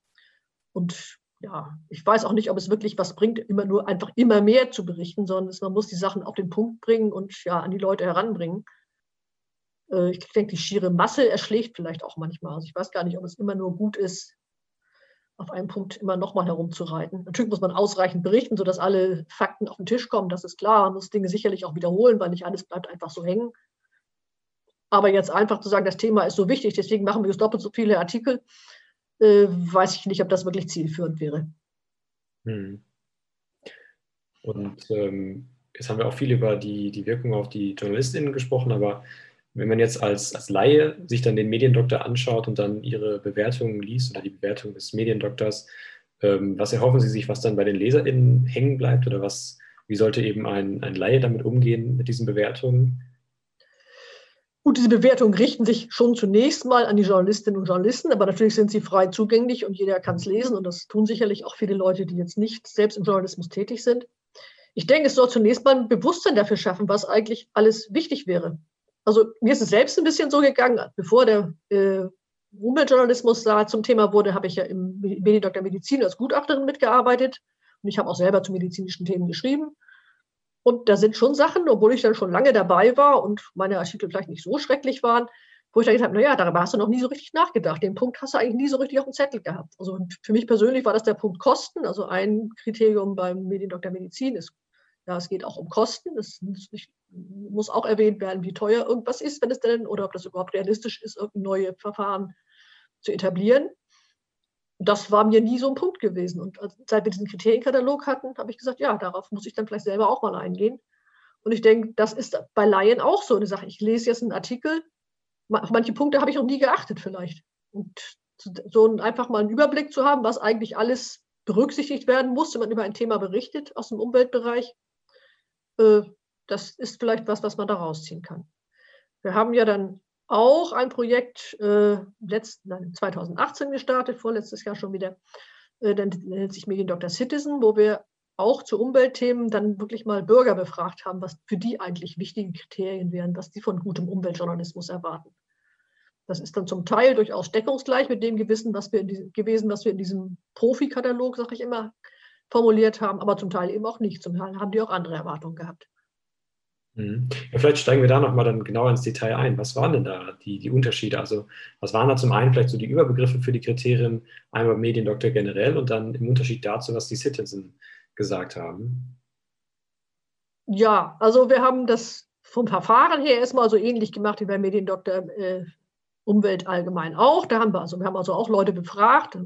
Und ja, ich weiß auch nicht, ob es wirklich was bringt, immer nur einfach immer mehr zu berichten, sondern man muss die Sachen auf den Punkt bringen und ja an die Leute heranbringen. Äh, ich denke, die schiere Masse erschlägt vielleicht auch manchmal. Also ich weiß gar nicht, ob es immer nur gut ist, auf einem Punkt immer nochmal herumzureiten. Natürlich muss man ausreichend berichten, sodass alle Fakten auf den Tisch kommen. Das ist klar. Man muss Dinge sicherlich auch wiederholen, weil nicht alles bleibt einfach so hängen. Aber jetzt einfach zu sagen, das Thema ist so wichtig, deswegen machen wir jetzt doppelt so viele Artikel, äh, weiß ich nicht, ob das wirklich zielführend wäre. Hm. Und ähm, jetzt haben wir auch viel über die, die Wirkung auf die JournalistInnen gesprochen, aber wenn man jetzt als, als Laie sich dann den Mediendoktor anschaut und dann ihre Bewertungen liest oder die Bewertung des Mediendoktors, ähm, was erhoffen Sie sich, was dann bei den LeserInnen hängen bleibt oder was, wie sollte eben ein, ein Laie damit umgehen mit diesen Bewertungen? Gut, diese Bewertungen richten sich schon zunächst mal an die Journalistinnen und Journalisten, aber natürlich sind sie frei zugänglich und jeder kann es lesen und das tun sicherlich auch viele Leute, die jetzt nicht selbst im Journalismus tätig sind. Ich denke, es soll zunächst mal ein Bewusstsein dafür schaffen, was eigentlich alles wichtig wäre. Also mir ist es selbst ein bisschen so gegangen, bevor der äh, Umweltjournalismus da zum Thema wurde, habe ich ja im Mediendoktor Medizin als Gutachterin mitgearbeitet und ich habe auch selber zu medizinischen Themen geschrieben. Und da sind schon Sachen, obwohl ich dann schon lange dabei war und meine Artikel vielleicht nicht so schrecklich waren, wo ich dann gedacht habe, naja, darüber hast du noch nie so richtig nachgedacht. Den Punkt hast du eigentlich nie so richtig auf dem Zettel gehabt. Also für mich persönlich war das der Punkt Kosten. Also ein Kriterium beim Mediendoktor Medizin ist, ja, es geht auch um Kosten. Es muss auch erwähnt werden, wie teuer irgendwas ist, wenn es denn, oder ob das überhaupt realistisch ist, irgendein neues Verfahren zu etablieren das war mir nie so ein Punkt gewesen. Und seit wir diesen Kriterienkatalog hatten, habe ich gesagt, ja, darauf muss ich dann vielleicht selber auch mal eingehen. Und ich denke, das ist bei Laien auch so eine Sache. Ich lese jetzt einen Artikel, auf manche Punkte habe ich noch nie geachtet vielleicht. Und so einfach mal einen Überblick zu haben, was eigentlich alles berücksichtigt werden muss, wenn man über ein Thema berichtet aus dem Umweltbereich, äh, das ist vielleicht was, was man da rausziehen kann. Wir haben ja dann auch ein Projekt äh, letzten, nein, 2018 gestartet, vorletztes Jahr schon wieder, äh, dann nennt sich Mediendoktor Citizen, wo wir auch zu Umweltthemen dann wirklich mal Bürger befragt haben, was für die eigentlich wichtige Kriterien wären, was die von gutem Umweltjournalismus erwarten. Das ist dann zum Teil durchaus deckungsgleich mit dem Gewissen, was wir in gewesen, was wir in diesem Profikatalog, sage ich immer, formuliert haben, aber zum Teil eben auch nicht. Zum Teil haben die auch andere Erwartungen gehabt. Mhm. Ja, vielleicht steigen wir da nochmal dann genauer ins Detail ein. Was waren denn da die, die Unterschiede? Also was waren da zum einen vielleicht so die Überbegriffe für die Kriterien, einmal Mediendoktor generell und dann im Unterschied dazu, was die Citizen gesagt haben? Ja, also wir haben das vom Verfahren her erstmal so ähnlich gemacht wie bei Mediendoktor äh, Umwelt allgemein auch. Da haben wir also, wir haben also auch Leute befragt,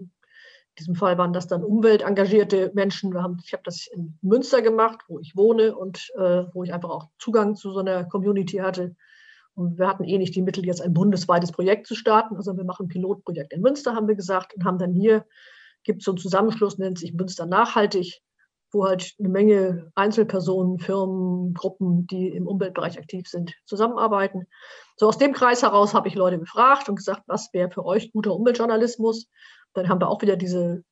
diesem Fall waren das dann umweltengagierte Menschen. Haben, ich habe das in Münster gemacht, wo ich wohne und äh, wo ich einfach auch Zugang zu so einer Community hatte. Und wir hatten eh nicht die Mittel, jetzt ein bundesweites Projekt zu starten. Also wir machen ein Pilotprojekt in Münster, haben wir gesagt, und haben dann hier, gibt es so einen Zusammenschluss, nennt sich Münster Nachhaltig, wo halt eine Menge Einzelpersonen, Firmen, Gruppen, die im Umweltbereich aktiv sind, zusammenarbeiten. So aus dem Kreis heraus habe ich Leute befragt und gesagt, was wäre für euch guter Umweltjournalismus? Dann haben wir auch wieder diese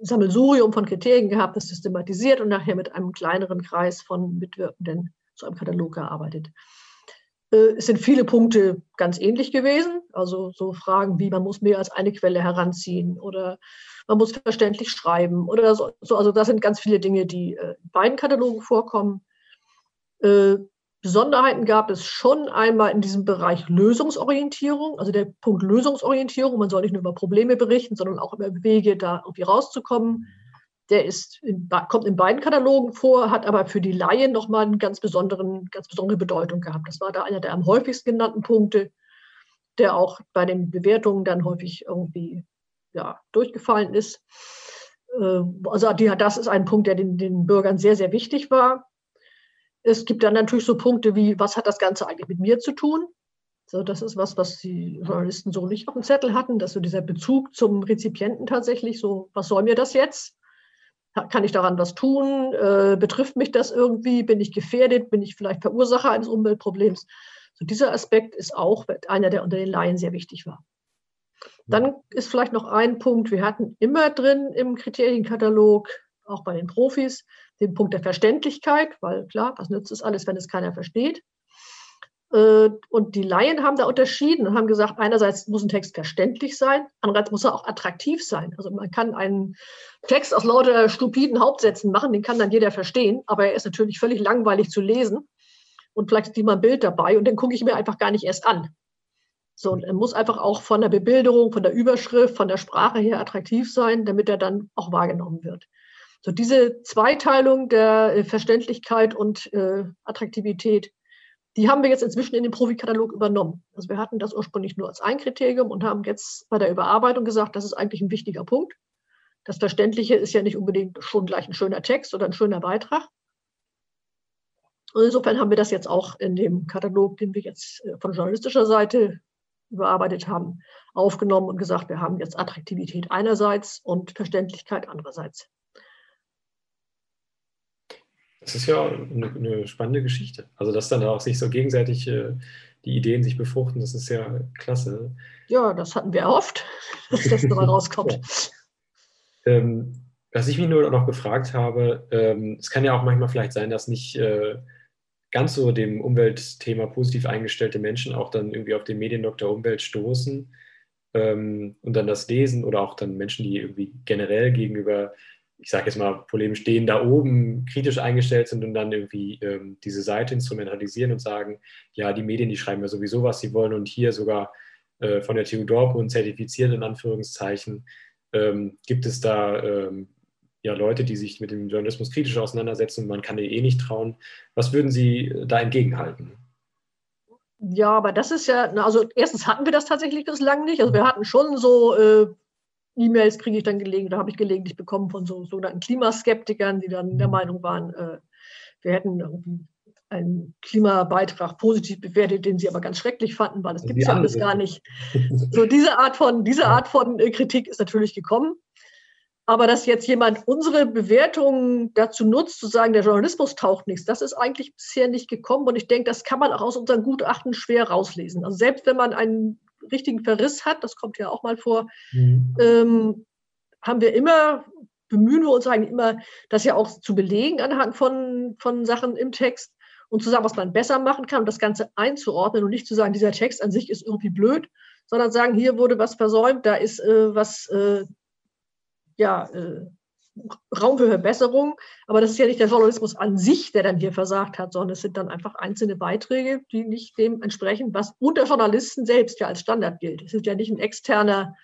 Sammelsurium von Kriterien gehabt, das systematisiert und nachher mit einem kleineren Kreis von Mitwirkenden zu einem Katalog gearbeitet. Äh, es sind viele Punkte ganz ähnlich gewesen. Also so Fragen wie, man muss mehr als eine Quelle heranziehen oder man muss verständlich schreiben oder so. Also das sind ganz viele Dinge, die äh, in beiden Katalogen vorkommen. Besonderheiten gab es schon einmal in diesem Bereich Lösungsorientierung, also der Punkt Lösungsorientierung. Man soll nicht nur über Probleme berichten, sondern auch über Wege, da irgendwie rauszukommen. Der ist in, kommt in beiden Katalogen vor, hat aber für die Laien nochmal eine ganz, besonderen, ganz besondere Bedeutung gehabt. Das war da einer der am häufigsten genannten Punkte, der auch bei den Bewertungen dann häufig irgendwie ja, durchgefallen ist. Äh, also die, das ist ein Punkt, der den, den Bürgern sehr, sehr wichtig war. Es gibt dann natürlich so Punkte wie, was hat das Ganze eigentlich mit mir zu tun? So, das ist was, was die Journalisten so nicht auf dem Zettel hatten, dass so dieser Bezug zum Rezipienten tatsächlich so, was soll mir das jetzt? Kann ich daran was tun? Äh, betrifft mich das irgendwie? Bin ich gefährdet? Bin ich vielleicht Verursacher eines Umweltproblems? So, dieser Aspekt ist auch einer, der unter den Laien sehr wichtig war. Dann ist vielleicht noch ein Punkt, wir hatten immer drin im Kriterienkatalog, auch bei den Profis, den Punkt der Verständlichkeit, weil klar, was nützt es alles, wenn es keiner versteht? Äh, und die Laien haben da unterschieden und haben gesagt, einerseits muss ein Text verständlich sein, andererseits muss er auch attraktiv sein. Also man kann einen Text aus lauter stupiden Hauptsätzen machen, den kann dann jeder verstehen, aber er ist natürlich völlig langweilig zu lesen. Und vielleicht ist immer ein Bild dabei und den gucke ich mir einfach gar nicht erst an. So, und er muss einfach auch von der Bebilderung, von der Überschrift, von der Sprache her attraktiv sein, damit er dann auch wahrgenommen wird. So diese Zweiteilung der äh, Verständlichkeit und äh, Attraktivität, die haben wir jetzt inzwischen in den Profikatalog übernommen. Also wir hatten das ursprünglich nur als ein Kriterium und haben jetzt bei der Überarbeitung gesagt, das ist eigentlich ein wichtiger Punkt. Das Verständliche ist ja nicht unbedingt schon gleich ein schöner Text oder ein schöner Beitrag. Und insofern haben wir das jetzt auch in dem Katalog, den wir jetzt äh, von journalistischer Seite überarbeitet haben, aufgenommen und gesagt, wir haben jetzt Attraktivität einerseits und Verständlichkeit andererseits. Das ist ja eine, eine, spannende Geschichte. Also, dass dann auch sich so gegenseitig äh, die Ideen sich befruchten, das ist ja klasse. Ja, das hatten wir erhofft, dass das dabei rauskommt. ähm, was ich mich nur noch gefragt habe, ähm, es kann ja auch manchmal vielleicht sein, dass nicht äh, ganz so dem Umweltthema positiv eingestellte Menschen auch dann irgendwie auf den Mediendoktor Umwelt stoßen ähm, und dann das lesen oder auch dann Menschen, die irgendwie generell gegenüber ich sage jetzt mal polemisch, stehen da oben kritisch eingestellt sind und dann irgendwie ähm, diese Seite instrumentalisieren und sagen, ja, die Medien, die schreiben ja sowieso, was sie wollen und hier sogar äh, von der TU Dortmund zertifiziert, in Anführungszeichen, ähm, gibt es da ähm, ja Leute, die sich mit dem Journalismus kritisch auseinandersetzen und man kann ihr eh nicht trauen. Was würden Sie da entgegenhalten? Ja, aber das ist ja, also erstens hatten wir das tatsächlich bislang nicht. Also wir hatten schon so äh, E-Mails kriege ich dann gelegentlich, da habe ich gelegentlich bekommen von so sogenannten Klimaskeptikern, die dann der mhm. Meinung waren, äh, wir hätten irgendwie einen Klimabeitrag positiv bewertet, den sie aber ganz schrecklich fanden, weil das gibt es ja alles gar nicht. So diese Art von, diese Art von äh, Kritik ist natürlich gekommen. Aber dass jetzt jemand unsere Bewertungen dazu nutzt, zu sagen, der Journalismus taucht nichts, das ist eigentlich bisher nicht gekommen. Und ich denke, das kann man auch aus unseren Gutachten schwer rauslesen. Also selbst wenn man einen richtigen Verriss hat, das kommt ja auch mal vor, mhm. ähm, haben wir immer, bemühen wir uns eigentlich immer, das ja auch zu belegen anhand von, von Sachen im Text und zu sagen, was man besser machen kann und das Ganze einzuordnen und nicht zu sagen, dieser Text an sich ist irgendwie blöd, sondern sagen, hier wurde was versäumt, da ist äh, was, äh, ja, äh, Raum für Verbesserung. Aber das ist ja nicht der Journalismus an sich, der dann hier versagt hat, sondern es sind dann einfach einzelne Beiträge, die nicht dem entsprechen, was unter Journalisten selbst ja als Standard gilt. Es ist ja nicht ein externer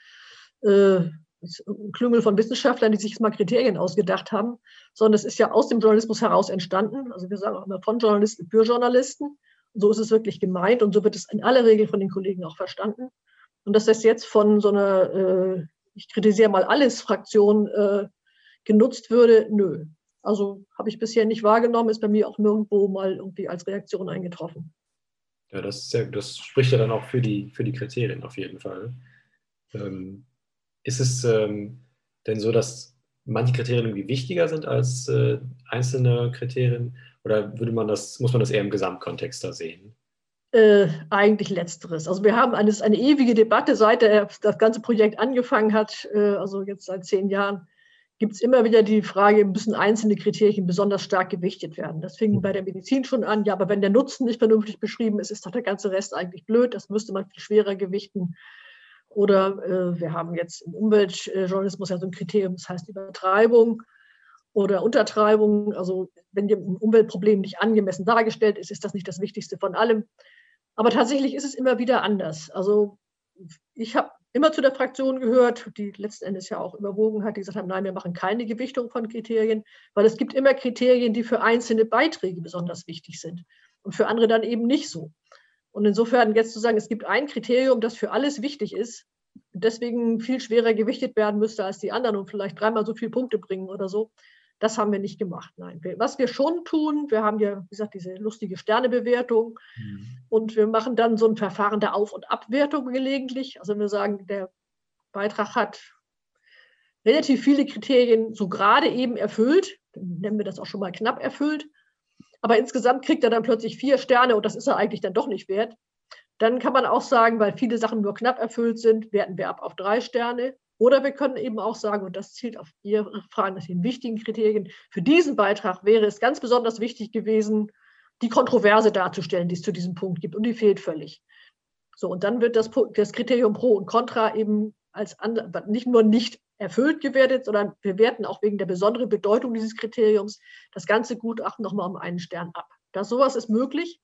äh, Klüngel von Wissenschaftlern, die sich mal Kriterien ausgedacht haben, sondern es ist ja aus dem Journalismus heraus entstanden. Also wir sagen auch immer von Journalisten für Journalisten. So ist es wirklich gemeint und so wird es in aller Regel von den Kollegen auch verstanden. Und dass das jetzt von so einer, äh, ich kritisiere mal alles Fraktion, äh, genutzt würde, nö. Also habe ich bisher nicht wahrgenommen, ist bei mir auch nirgendwo mal irgendwie als Reaktion eingetroffen. Ja, das, ja, das spricht ja dann auch für die, für die Kriterien auf jeden Fall. Ähm, ist es ähm, denn so, dass manche Kriterien irgendwie wichtiger sind als äh, einzelne Kriterien? Oder würde man das, muss man das eher im Gesamtkontext da sehen? Äh, eigentlich letzteres. Also wir haben eine, eine ewige Debatte, seit der, das ganze Projekt angefangen hat, äh, also jetzt seit zehn Jahren, gibt es immer wieder die Frage, müssen einzelne Kriterien besonders stark gewichtet werden. Das fing bei der Medizin schon an, ja, aber wenn der Nutzen nicht vernünftig beschrieben ist, ist doch der ganze Rest eigentlich blöd, das müsste man viel schwerer gewichten. Oder äh, wir haben jetzt im Umweltjournalismus ja so ein Kriterium, das heißt Übertreibung oder Untertreibung. Also wenn ein Umweltproblem nicht angemessen dargestellt ist, ist das nicht das Wichtigste von allem. Aber tatsächlich ist es immer wieder anders. Also ich habe immer zu der Fraktion gehört, die letzten Endes ja auch überwogen hat, die gesagt haben, nein, wir machen keine Gewichtung von Kriterien, weil es gibt immer Kriterien, die für einzelne Beiträge besonders wichtig sind und für andere dann eben nicht so. Und insofern jetzt zu sagen, es gibt ein Kriterium, das für alles wichtig ist, deswegen viel schwerer gewichtet werden müsste als die anderen und vielleicht dreimal so viele Punkte bringen oder so, das haben wir nicht gemacht, nein. Was wir schon tun, wir haben ja, wie gesagt, diese lustige Sternebewertung mhm. und wir machen dann so ein Verfahren der Auf- und Abwertung gelegentlich. Also wir sagen, der Beitrag hat relativ viele Kriterien so gerade eben erfüllt, dann nennen wir das auch schon mal knapp erfüllt, aber insgesamt kriegt er dann plötzlich vier Sterne und das ist er eigentlich dann doch nicht wert. Dann kann man auch sagen, weil viele Sachen nur knapp erfüllt sind, werten wir ab auf drei Sterne. Oder wir können eben auch sagen, und das zielt auf Ihre Fragen nach den wichtigen Kriterien, für diesen Beitrag wäre es ganz besonders wichtig gewesen, die Kontroverse darzustellen, die es zu diesem Punkt gibt. Und die fehlt völlig. So, und dann wird das, das Kriterium Pro und Contra eben als nicht nur nicht erfüllt gewertet, sondern wir werten auch wegen der besonderen Bedeutung dieses Kriteriums das ganze Gutachten nochmal um einen Stern ab. Das sowas ist möglich.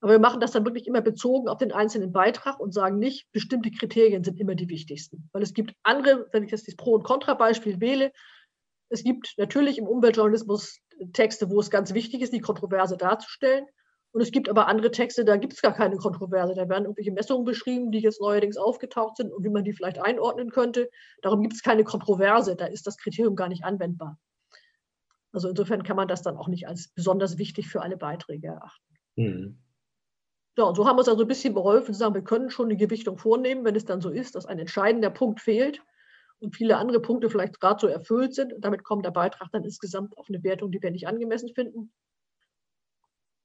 Aber wir machen das dann wirklich immer bezogen auf den einzelnen Beitrag und sagen nicht, bestimmte Kriterien sind immer die wichtigsten. Weil es gibt andere, wenn ich jetzt das Pro- und Kontra-Beispiel wähle, es gibt natürlich im Umweltjournalismus Texte, wo es ganz wichtig ist, die Kontroverse darzustellen. Und es gibt aber andere Texte, da gibt es gar keine Kontroverse. Da werden irgendwelche Messungen beschrieben, die jetzt neuerdings aufgetaucht sind und wie man die vielleicht einordnen könnte. Darum gibt es keine Kontroverse. Da ist das Kriterium gar nicht anwendbar. Also insofern kann man das dann auch nicht als besonders wichtig für alle Beiträge erachten. Mhm. Ja, und so haben wir uns also ein bisschen beholfen, zu sagen, wir können schon eine Gewichtung vornehmen, wenn es dann so ist, dass ein entscheidender Punkt fehlt und viele andere Punkte vielleicht gerade so erfüllt sind. Und damit kommt der Beitrag dann insgesamt auf eine Wertung, die wir nicht angemessen finden.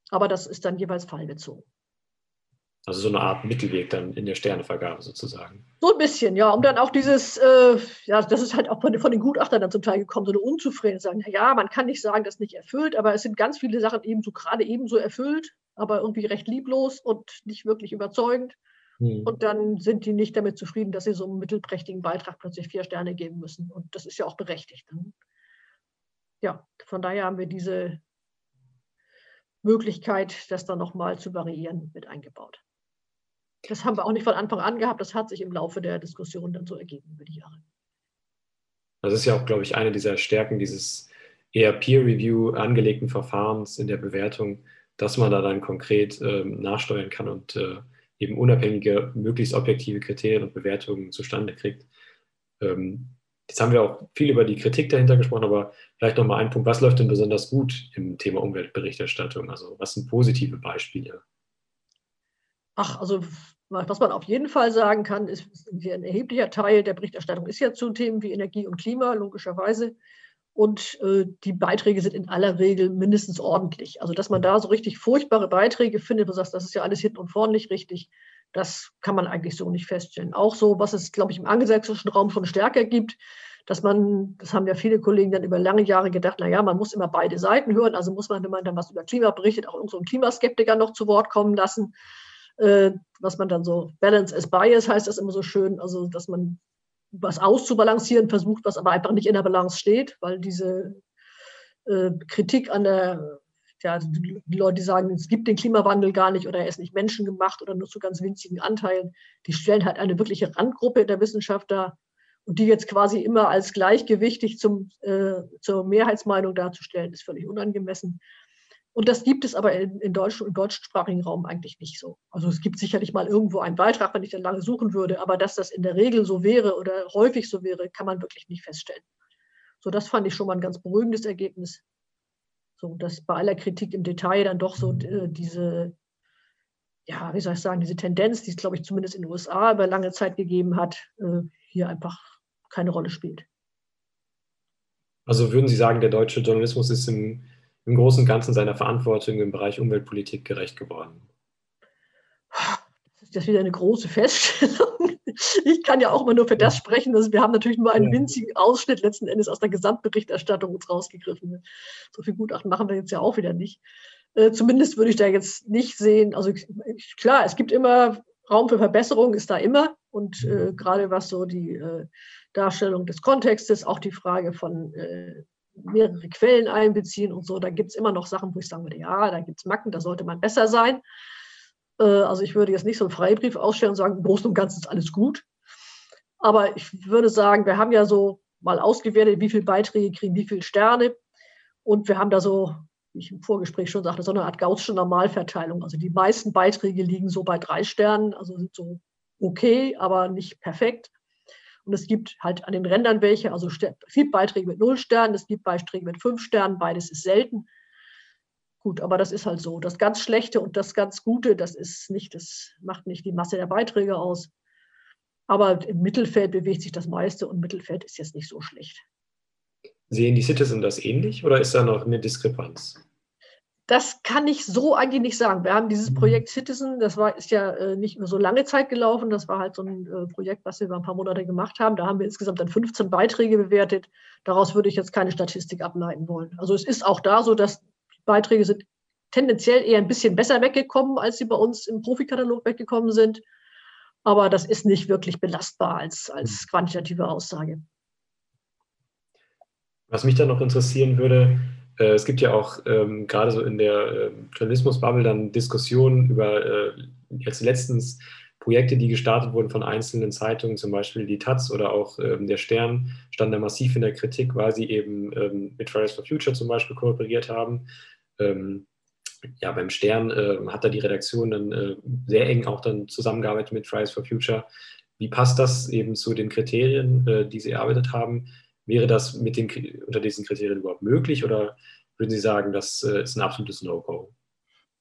Aber das ist dann jeweils fallbezogen. Also so eine Art Mittelweg dann in der Sternevergabe sozusagen. So ein bisschen, ja, um dann auch dieses, äh, ja, das ist halt auch von, von, den Gutachtern dann zum Teil gekommen, so eine Unzufriedenheit, sagen, ja, man kann nicht sagen, das nicht erfüllt, aber es sind ganz viele Sachen ebenso gerade ebenso erfüllt aber irgendwie recht lieblos und nicht wirklich überzeugend. Mhm. Und dann sind die nicht damit zufrieden, dass sie so einen mittelprächtigen Beitrag plötzlich vier Sterne geben müssen. Und das ist ja auch berechtigt. Ne? Ja, von daher haben wir diese Möglichkeit, das dann nochmal zu variieren, mit eingebaut. Das haben wir auch nicht von Anfang an gehabt. Das hat sich im Laufe der Diskussion dann so ergeben über die Jahre. Das ist ja auch, glaube ich, eine dieser Stärken dieses eher Peer-Review angelegten Verfahrens in der Bewertung, dass man da dann konkret ähm, nachsteuern kann und äh, eben unabhängige, möglichst objektive Kriterien und Bewertungen zustande kriegt. Ähm, jetzt haben wir auch viel über die Kritik dahinter gesprochen, aber vielleicht nochmal ein Punkt, was läuft denn besonders gut im Thema Umweltberichterstattung? Also was sind positive Beispiele? Ach, also was man auf jeden Fall sagen kann, ist, ein erheblicher Teil der Berichterstattung ist ja zu Themen wie Energie und Klima, logischerweise. Und äh, die Beiträge sind in aller Regel mindestens ordentlich. Also, dass man da so richtig furchtbare Beiträge findet, wo du sagst, das ist ja alles hinten und vorne nicht richtig, das kann man eigentlich so nicht feststellen. Auch so, was es, glaube ich, im angelsächsischen Raum schon stärker gibt, dass man, das haben ja viele Kollegen dann über lange Jahre gedacht, naja, man muss immer beide Seiten hören, also muss man, wenn man dann was über Klima berichtet, auch so Klimaskeptiker noch zu Wort kommen lassen. Äh, was man dann so Balance as Bias heißt das immer so schön, also dass man was auszubalancieren versucht, was aber einfach nicht in der Balance steht, weil diese äh, Kritik an der, ja, die Leute, die sagen, es gibt den Klimawandel gar nicht oder er ist nicht menschengemacht oder nur zu ganz winzigen Anteilen, die stellen halt eine wirkliche Randgruppe der Wissenschaft dar und die jetzt quasi immer als gleichgewichtig zum, äh, zur Mehrheitsmeinung darzustellen, ist völlig unangemessen. Und das gibt es aber in, in Deutsch, im deutschsprachigen Raum eigentlich nicht so. Also es gibt sicherlich mal irgendwo einen Beitrag, wenn ich dann lange suchen würde, aber dass das in der Regel so wäre oder häufig so wäre, kann man wirklich nicht feststellen. So, das fand ich schon mal ein ganz beruhigendes Ergebnis. So, dass bei aller Kritik im Detail dann doch so äh, diese ja, wie soll ich sagen, diese Tendenz, die es, glaube ich, zumindest in den USA über lange Zeit gegeben hat, äh, hier einfach keine Rolle spielt. Also würden Sie sagen, der deutsche Journalismus ist im, im Großen und Ganzen seiner Verantwortung im Bereich Umweltpolitik gerecht geworden? Das ist jetzt wieder eine große Feststellung. Ich kann ja auch immer nur für das sprechen. dass wir haben natürlich nur einen winzigen Ausschnitt letzten Endes aus der Gesamtberichterstattung uns rausgegriffen. So viel Gutachten machen wir jetzt ja auch wieder nicht. Äh, zumindest würde ich da jetzt nicht sehen. Also klar, es gibt immer Raum für Verbesserung, ist da immer. Und äh, gerade was so die äh, Darstellung des Kontextes, auch die Frage von äh, mehrere Quellen einbeziehen und so, da gibt es immer noch Sachen, wo ich sagen würde, ja, da gibt es Macken, da sollte man besser sein. Äh, also ich würde jetzt nicht so einen Freibrief ausstellen und sagen, im Großen und Ganzen ist alles gut. Aber ich würde sagen, wir haben ja so mal ausgewertet, wie viele Beiträge kriegen wie viele Sterne. Und wir haben da so wie ich im Vorgespräch schon sagte, so eine Art gaußsche Normalverteilung. Also die meisten Beiträge liegen so bei drei Sternen, also sind so okay, aber nicht perfekt. Und es gibt halt an den Rändern welche, also es gibt Beiträge mit null Sternen, es gibt Beiträge mit fünf Sternen, beides ist selten. Gut, aber das ist halt so. Das ganz Schlechte und das ganz Gute, das ist nicht, das macht nicht die Masse der Beiträge aus. Aber im Mittelfeld bewegt sich das meiste und Mittelfeld ist jetzt nicht so schlecht. Sehen die Citizen das ähnlich oder ist da noch eine Diskrepanz? Das kann ich so eigentlich nicht sagen. Wir haben dieses mhm. Projekt Citizen, das war, ist ja äh, nicht nur so lange Zeit gelaufen. Das war halt so ein äh, Projekt, was wir über ein paar Monate gemacht haben. Da haben wir insgesamt dann 15 Beiträge bewertet. Daraus würde ich jetzt keine Statistik ableiten wollen. Also es ist auch da so, dass Beiträge sind tendenziell eher ein bisschen besser weggekommen, als sie bei uns im Profikatalog weggekommen sind. Aber das ist nicht wirklich belastbar als, als mhm. quantitative Aussage. Was mich dann noch interessieren würde, äh, es gibt ja auch ähm, gerade so in der äh, Journalismus-Bubble dann Diskussionen über äh, jetzt letztens Projekte, die gestartet wurden von einzelnen Zeitungen, zum Beispiel die Taz oder auch ähm, der Stern, stand da massiv in der Kritik, weil sie eben ähm, mit Fridays for Future zum Beispiel kooperiert haben. Ähm, ja, beim Stern äh, hat da die Redaktion dann äh, sehr eng auch dann zusammengearbeitet mit Fridays for Future. Wie passt das eben zu den Kriterien, äh, die Sie erarbeitet haben? Wäre das mit den, unter diesen Kriterien überhaupt möglich oder würden Sie sagen, das äh, ist ein absolutes No-Go?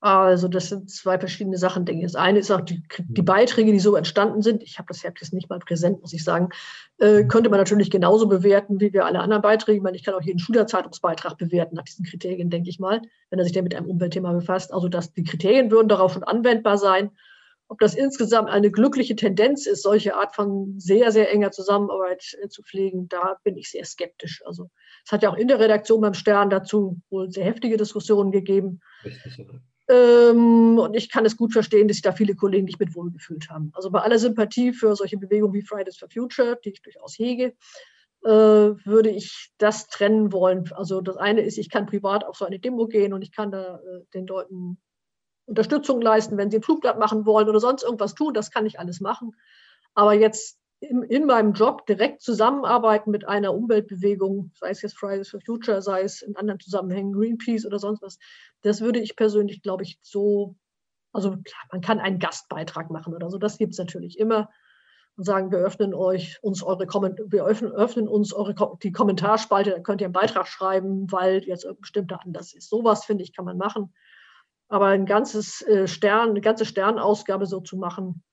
Also das sind zwei verschiedene Sachen, denke ich. Das eine ist auch die, die mhm. Beiträge, die so entstanden sind. Ich habe das jetzt nicht mal präsent, muss ich sagen. Äh, könnte man natürlich genauso bewerten, wie wir alle anderen Beiträge. Ich meine, ich kann auch jeden Schülerzeitungsbeitrag bewerten nach diesen Kriterien, denke ich mal, wenn er sich denn mit einem Umweltthema befasst. Also dass die Kriterien würden darauf schon anwendbar sein. Ob das insgesamt eine glückliche Tendenz ist, solche Art von sehr, sehr enger Zusammenarbeit äh, zu pflegen, da bin ich sehr skeptisch. Also es hat ja auch in der Redaktion beim Stern dazu wohl sehr heftige Diskussionen gegeben. Ähm, und ich kann es gut verstehen, dass sich da viele Kollegen nicht mit wohlgefühlt haben. Also bei aller Sympathie für solche Bewegungen wie Fridays for Future, die ich durchaus hege, äh, würde ich das trennen wollen. Also das eine ist, ich kann privat auf so eine Demo gehen und ich kann da äh, den Leuten Unterstützung leisten, wenn sie ein Flugblatt machen wollen oder sonst irgendwas tun. Das kann ich alles machen. Aber jetzt in, in, meinem Job direkt zusammenarbeiten mit einer Umweltbewegung, sei es jetzt Fridays for Future, sei es in anderen Zusammenhängen Greenpeace oder sonst was, das würde ich persönlich, glaube ich, so, also klar, man kann einen Gastbeitrag machen oder so, das gibt es natürlich immer und sagen, wir öffnen euch uns eure wir öffnen, öffnen uns eure die Kommentarspalte, da könnt ihr einen Beitrag schreiben, weil jetzt ein bestimmter anders ist. Sowas finde ich kann man machen. Aber ein ganzes äh, Stern, eine ganze Sternausgabe so zu machen,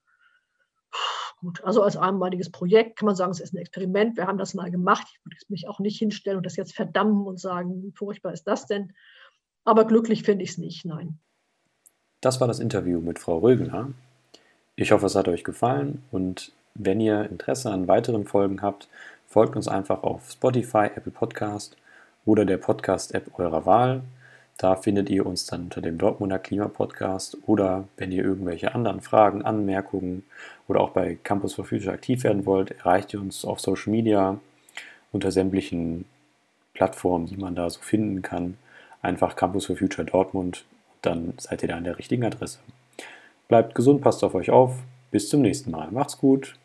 gut. Also als einmaliges Projekt kann man sagen, es ist ein Experiment. Wir haben das mal gemacht. Ich würde mich auch nicht hinstellen und das jetzt verdammen und sagen, wie furchtbar ist das denn? Aber glücklich finde ich es nicht, nein. Das war das Interview mit Frau Rögener. Ich hoffe, es hat euch gefallen und wenn ihr Interesse an weiteren Folgen habt, folgt uns einfach auf Spotify, Apple Podcast oder der Podcast-App eurer Wahl. Da findet ihr uns dann unter dem Dortmunder Klimapodcast oder wenn ihr irgendwelche anderen Fragen, Anmerkungen oder auch bei Campus for Future aktiv werden wollt, erreicht ihr uns auf Social Media unter sämtlichen Plattformen, die man da so finden kann. Einfach Campus for Future Dortmund, dann seid ihr da an der richtigen Adresse. Bleibt gesund, passt auf euch auf. Bis zum nächsten Mal. Macht's gut.